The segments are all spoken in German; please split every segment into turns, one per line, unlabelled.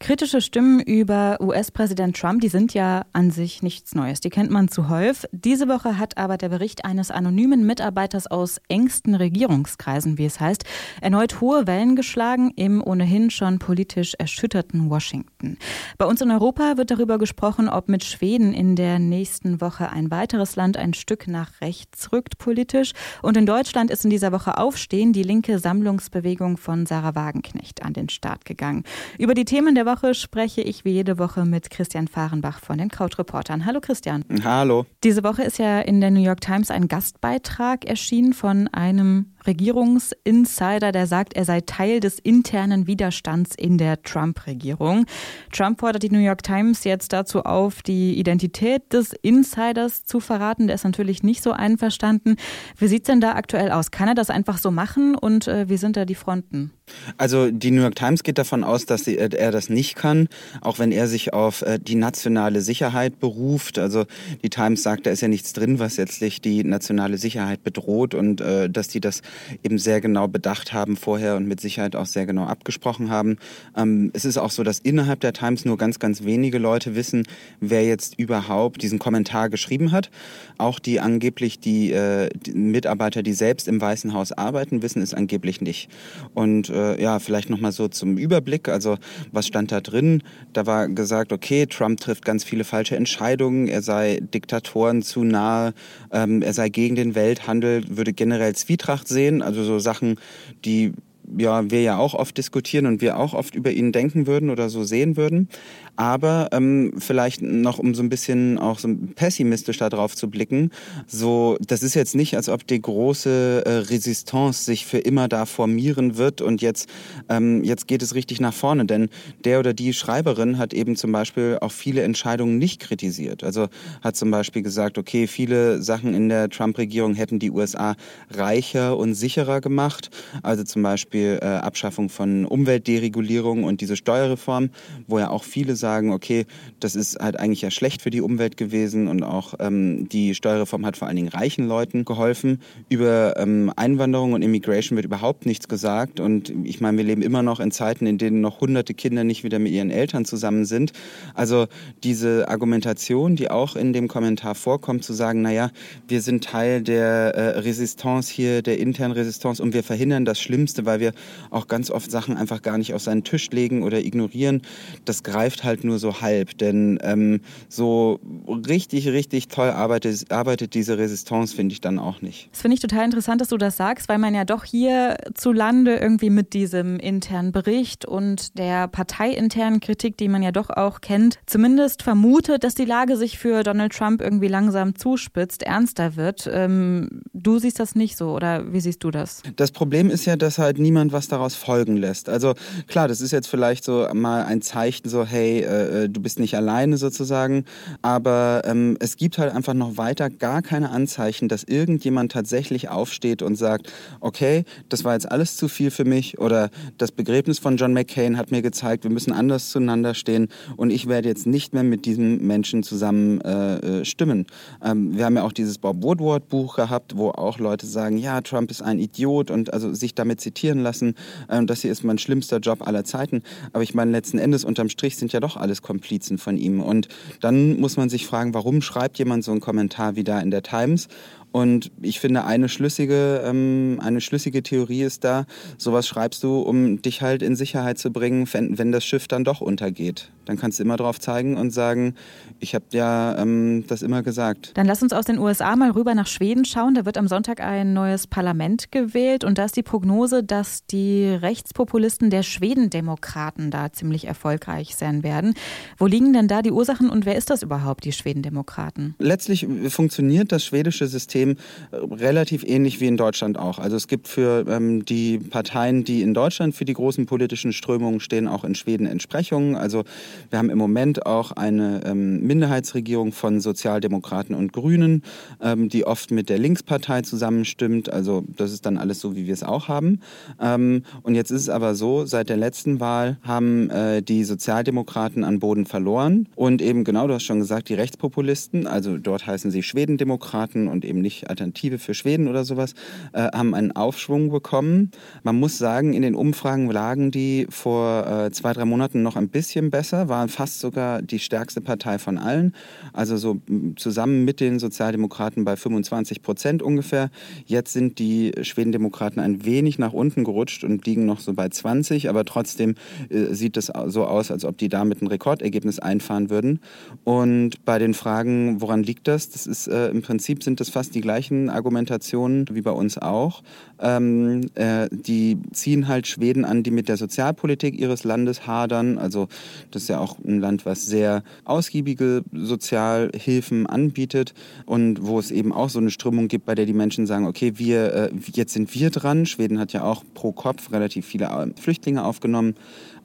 Kritische Stimmen über US-Präsident Trump, die sind ja an sich nichts Neues. Die kennt man zuhauf. Diese Woche hat aber der Bericht eines anonymen Mitarbeiters aus engsten Regierungskreisen, wie es heißt, erneut hohe Wellen geschlagen im ohnehin schon politisch erschütterten Washington. Bei uns in Europa wird darüber gesprochen, ob mit Schweden in der nächsten Woche ein weiteres Land ein Stück nach rechts rückt politisch. Und in Deutschland ist in dieser Woche Aufstehen die linke Sammlungsbewegung von Sarah Wagenknecht an den Start gegangen. Über die Themen der Woche spreche ich wie jede Woche mit Christian Fahrenbach von den Krautreportern. Hallo Christian.
Hallo.
Diese Woche ist ja in der New York Times ein Gastbeitrag erschienen von einem Regierungsinsider, der sagt, er sei Teil des internen Widerstands in der Trump-Regierung. Trump fordert die New York Times jetzt dazu auf, die Identität des Insiders zu verraten. Der ist natürlich nicht so einverstanden. Wie sieht es denn da aktuell aus? Kann er das einfach so machen und äh, wie sind da die Fronten?
Also die New York Times geht davon aus, dass äh, er das nicht kann, auch wenn er sich auf äh, die nationale Sicherheit beruft. Also die Times sagt, da ist ja nichts drin, was letztlich die nationale Sicherheit bedroht und äh, dass die das eben sehr genau bedacht haben vorher und mit Sicherheit auch sehr genau abgesprochen haben. Ähm, es ist auch so, dass innerhalb der Times nur ganz, ganz wenige Leute wissen, wer jetzt überhaupt diesen Kommentar geschrieben hat. Auch die angeblich die, äh, die Mitarbeiter, die selbst im Weißen Haus arbeiten, wissen es angeblich nicht. Und äh, ja, vielleicht nochmal so zum Überblick. Also was stand da drin? Da war gesagt, okay, Trump trifft ganz viele falsche Entscheidungen, er sei Diktatoren zu nahe, ähm, er sei gegen den Welthandel, würde generell Zwietracht sehen, also so Sachen, die ja, wir ja auch oft diskutieren und wir auch oft über ihn denken würden oder so sehen würden. Aber ähm, vielleicht noch, um so ein bisschen auch so pessimistisch da drauf zu blicken, so, das ist jetzt nicht, als ob die große äh, Resistance sich für immer da formieren wird und jetzt, ähm, jetzt geht es richtig nach vorne. Denn der oder die Schreiberin hat eben zum Beispiel auch viele Entscheidungen nicht kritisiert. Also hat zum Beispiel gesagt, okay, viele Sachen in der Trump-Regierung hätten die USA reicher und sicherer gemacht. Also zum Beispiel äh, Abschaffung von Umweltderegulierung und diese Steuerreform, wo ja auch viele sagen, sagen, okay, das ist halt eigentlich ja schlecht für die Umwelt gewesen und auch ähm, die Steuerreform hat vor allen Dingen reichen Leuten geholfen. Über ähm, Einwanderung und Immigration wird überhaupt nichts gesagt und ich meine, wir leben immer noch in Zeiten, in denen noch hunderte Kinder nicht wieder mit ihren Eltern zusammen sind. Also diese Argumentation, die auch in dem Kommentar vorkommt, zu sagen, naja, wir sind Teil der äh, Resistance hier, der internen Resistance und wir verhindern das Schlimmste, weil wir auch ganz oft Sachen einfach gar nicht auf seinen Tisch legen oder ignorieren, das greift halt nur so halb, denn ähm, so richtig, richtig toll arbeitet, arbeitet diese Resistance, finde ich dann auch nicht.
Das finde ich total interessant, dass du das sagst, weil man ja doch hier zu Lande irgendwie mit diesem internen Bericht und der parteiinternen Kritik, die man ja doch auch kennt, zumindest vermutet, dass die Lage sich für Donald Trump irgendwie langsam zuspitzt, ernster wird. Ähm, du siehst das nicht so oder wie siehst du das?
Das Problem ist ja, dass halt niemand was daraus folgen lässt. Also klar, das ist jetzt vielleicht so mal ein Zeichen, so hey, äh, äh, du bist nicht alleine sozusagen. Aber ähm, es gibt halt einfach noch weiter gar keine Anzeichen, dass irgendjemand tatsächlich aufsteht und sagt, okay, das war jetzt alles zu viel für mich oder das Begräbnis von John McCain hat mir gezeigt, wir müssen anders zueinander stehen und ich werde jetzt nicht mehr mit diesem Menschen zusammen äh, äh stimmen. Ähm, wir haben ja auch dieses Bob Woodward Buch gehabt, wo auch Leute sagen, ja, Trump ist ein Idiot und also sich damit zitieren lassen, äh, das hier ist mein schlimmster Job aller Zeiten. Aber ich meine, letzten Endes unterm Strich sind ja doch alles Komplizen von ihm. Und dann muss man sich fragen, warum schreibt jemand so einen Kommentar wie da in der Times? Und ich finde, eine schlüssige, ähm, eine schlüssige Theorie ist da, sowas schreibst du, um dich halt in Sicherheit zu bringen, wenn, wenn das Schiff dann doch untergeht. Dann kannst du immer drauf zeigen und sagen, ich habe ja ähm, das immer gesagt.
Dann lass uns aus den USA mal rüber nach Schweden schauen. Da wird am Sonntag ein neues Parlament gewählt und da ist die Prognose, dass die Rechtspopulisten der Schwedendemokraten da ziemlich erfolgreich sein werden. Wo liegen denn da die Ursachen und wer ist das überhaupt, die Schwedendemokraten?
Letztlich funktioniert das schwedische System äh, relativ ähnlich wie in Deutschland auch. Also es gibt für ähm, die Parteien, die in Deutschland für die großen politischen Strömungen stehen, auch in Schweden Entsprechungen. Also Wir haben im Moment auch eine ähm, Minderheitsregierung von Sozialdemokraten und Grünen, ähm, die oft mit der Linkspartei zusammenstimmt. Also das ist dann alles so, wie wir es auch haben. Ähm, und jetzt ist es aber so, seit der letzten Wahl haben äh, die Sozialdemokraten an Boden verloren und eben genau, du hast schon gesagt, die Rechtspopulisten, also dort heißen sie Schwedendemokraten und eben nicht Alternative für Schweden oder sowas, äh, haben einen Aufschwung bekommen. Man muss sagen, in den Umfragen lagen die vor äh, zwei, drei Monaten noch ein bisschen besser, waren fast sogar die stärkste Partei von allen. Also so zusammen mit den Sozialdemokraten bei 25 Prozent ungefähr. Jetzt sind die Schwedendemokraten ein wenig nach unten gerutscht und liegen noch so bei 20, aber trotzdem äh, sieht es so aus, als ob die damit ein Rekordergebnis einfahren würden. Und bei den Fragen, woran liegt das? Das ist äh, im Prinzip sind das fast die gleichen Argumentationen wie bei uns auch. Ähm, äh, die ziehen halt Schweden an, die mit der Sozialpolitik ihres Landes hadern. Also das ist ja auch ein Land, was sehr ausgiebige Sozialhilfen anbietet und wo es eben auch so eine Strömung gibt, bei der die Menschen sagen, okay, wir äh, jetzt sind wir dran. Schweden hat ja auch pro Kopf relativ viele äh, Flüchtlinge aufgenommen.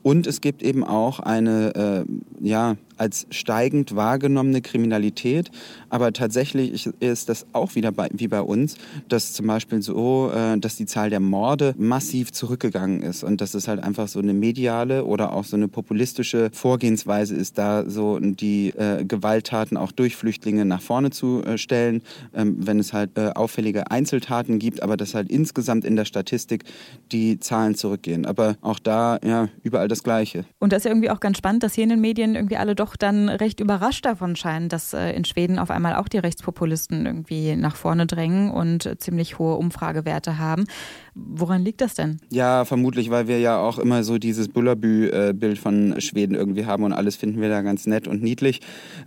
Und es gibt eben auch eine äh, ja, als steigend wahrgenommene Kriminalität. Aber tatsächlich ist das auch wieder bei, wie bei uns, dass zum Beispiel so, äh, dass die Zahl der Morde massiv zurückgegangen ist und dass es halt einfach so eine mediale oder auch so eine populistische Vorgehensweise ist, da so die äh, Gewalttaten auch durch Flüchtlinge nach vorne zu äh, stellen, ähm, wenn es halt äh, auffällige Einzeltaten gibt, aber dass halt insgesamt in der Statistik die Zahlen zurückgehen. Aber auch da, ja, überall das Gleiche.
Und das ist ja irgendwie auch ganz spannend, dass hier in den Medien irgendwie alle doch dann recht überrascht davon scheinen, dass äh, in Schweden auf einmal auch die Rechtspopulisten irgendwie nach vorne drängen und ziemlich hohe Umfragewerte haben. Woran liegt das denn?
Ja, vermutlich, weil wir ja auch immer so dieses Bullerbü-Bild von Schweden irgendwie haben und alles finden wir da ganz nett und niedlich.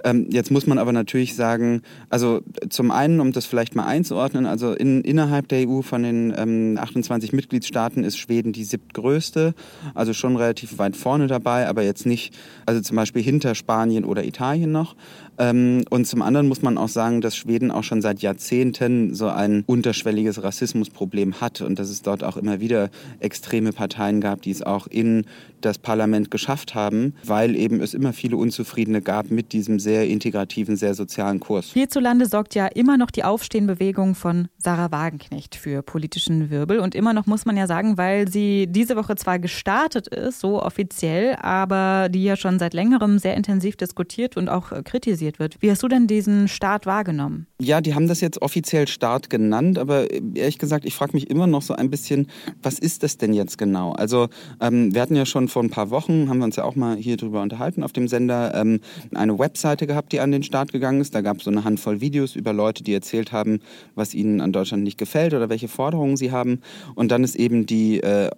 Ähm, jetzt muss man aber natürlich sagen, also zum einen, um das vielleicht mal einzuordnen, also in, innerhalb der EU von den ähm, 28 Mitgliedstaaten ist Schweden die siebtgrößte, also schon relativ weit vorne dabei, aber jetzt nicht, also zum Beispiel hinter Spanien oder Italien noch. Ähm, und zum anderen muss man auch sagen, dass Schweden auch schon seit Jahrzehnten so ein unterschwelliges Rassismusproblem hat und dass es dort auch immer wieder extreme Parteien gab, die es auch in das Parlament geschafft haben, weil eben es immer viele Unzufriedene gab mit diesem sehr integrativen, sehr sozialen Kurs.
Hierzulande sorgt ja immer noch die Aufstehenbewegung von Sarah Wagenknecht für politischen Wirbel und immer noch muss man ja sagen, weil sie diese Woche zwar gestartet ist, so offiziell, aber die ja schon seit längerem sehr intensiv diskutiert und auch kritisiert organisiert wird. Wie hast du denn diesen Start wahrgenommen?
Ja, die haben das jetzt offiziell Start genannt, aber ehrlich gesagt, ich frage mich immer noch so ein bisschen, was ist das denn jetzt genau? Also ähm, wir hatten ja schon vor ein paar Wochen, haben wir uns ja auch mal hier drüber unterhalten auf dem Sender, ähm, eine Webseite gehabt, die an den Start gegangen ist. Da gab es so eine Handvoll Videos über Leute, die erzählt haben, was ihnen an Deutschland nicht gefällt oder welche Forderungen sie haben. Und dann ist eben die äh,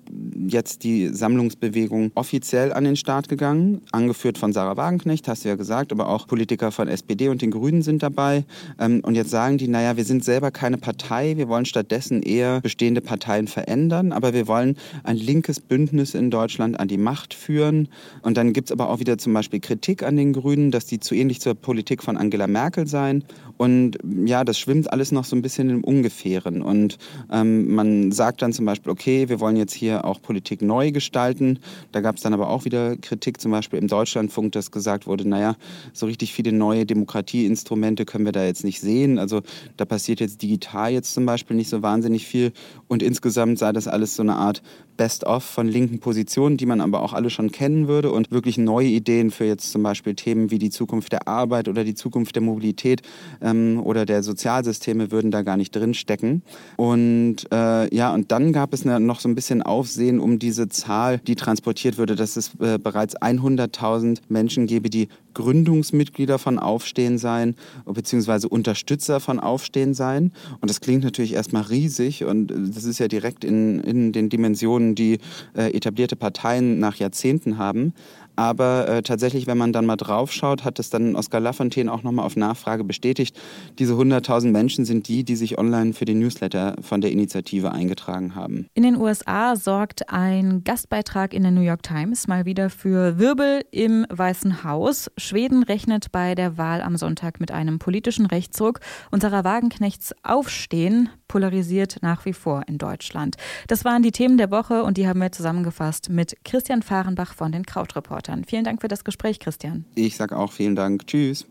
jetzt die Sammlungsbewegung offiziell an den Start gegangen, angeführt von Sarah Wagenknecht, hast du ja gesagt, aber auch Politiker von SPD und den Grünen sind dabei. Ähm, und jetzt sagen die, naja, wir sind selber keine Partei, wir wollen stattdessen eher bestehende Parteien verändern, aber wir wollen ein linkes Bündnis in Deutschland an die Macht führen. Und dann gibt es aber auch wieder zum Beispiel Kritik an den Grünen, dass die zu ähnlich zur Politik von Angela Merkel seien. Und ja, das schwimmt alles noch so ein bisschen im Ungefähren. Und ähm, man sagt dann zum Beispiel, okay, wir wollen jetzt hier auch Politik neu gestalten. Da gab es dann aber auch wieder Kritik, zum Beispiel im Deutschlandfunk, dass gesagt wurde, naja, so richtig viele neue Demokratieinstrumente können wir da jetzt nicht sehen. Also da passiert jetzt digital jetzt zum Beispiel nicht so wahnsinnig viel. Und insgesamt sei das alles so eine Art Best-of von linken Positionen, die man aber auch alle schon kennen würde und wirklich neue Ideen für jetzt zum Beispiel Themen wie die Zukunft der Arbeit oder die Zukunft der Mobilität ähm, oder der Sozialsysteme würden da gar nicht drinstecken. Und äh, ja, und dann gab es noch so ein bisschen Aufsehen um diese Zahl, die transportiert würde, dass es äh, bereits 100.000 Menschen gäbe, die Gründungsmitglieder von Aufstehen seien, beziehungsweise Unterstützer von Aufstehen seien. Und das klingt natürlich erstmal riesig und äh, das ist ja direkt in, in den Dimensionen, die äh, etablierte Parteien nach Jahrzehnten haben. Aber äh, tatsächlich, wenn man dann mal draufschaut, hat es dann Oskar Lafontaine auch nochmal auf Nachfrage bestätigt. Diese 100.000 Menschen sind die, die sich online für den Newsletter von der Initiative eingetragen haben.
In den USA sorgt ein Gastbeitrag in der New York Times mal wieder für Wirbel im Weißen Haus. Schweden rechnet bei der Wahl am Sonntag mit einem politischen Rechtsruck und Sarah Wagenknechts Aufstehen polarisiert nach wie vor in Deutschland. Das waren die Themen der Woche und die haben wir zusammengefasst mit Christian Fahrenbach von den Krautreportern. Washington. Vielen Dank für das Gespräch, Christian.
Ich sage auch vielen Dank. Tschüss.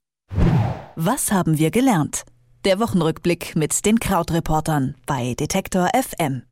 Was haben wir gelernt? Der Wochenrückblick mit den Krautreportern bei Detektor FM.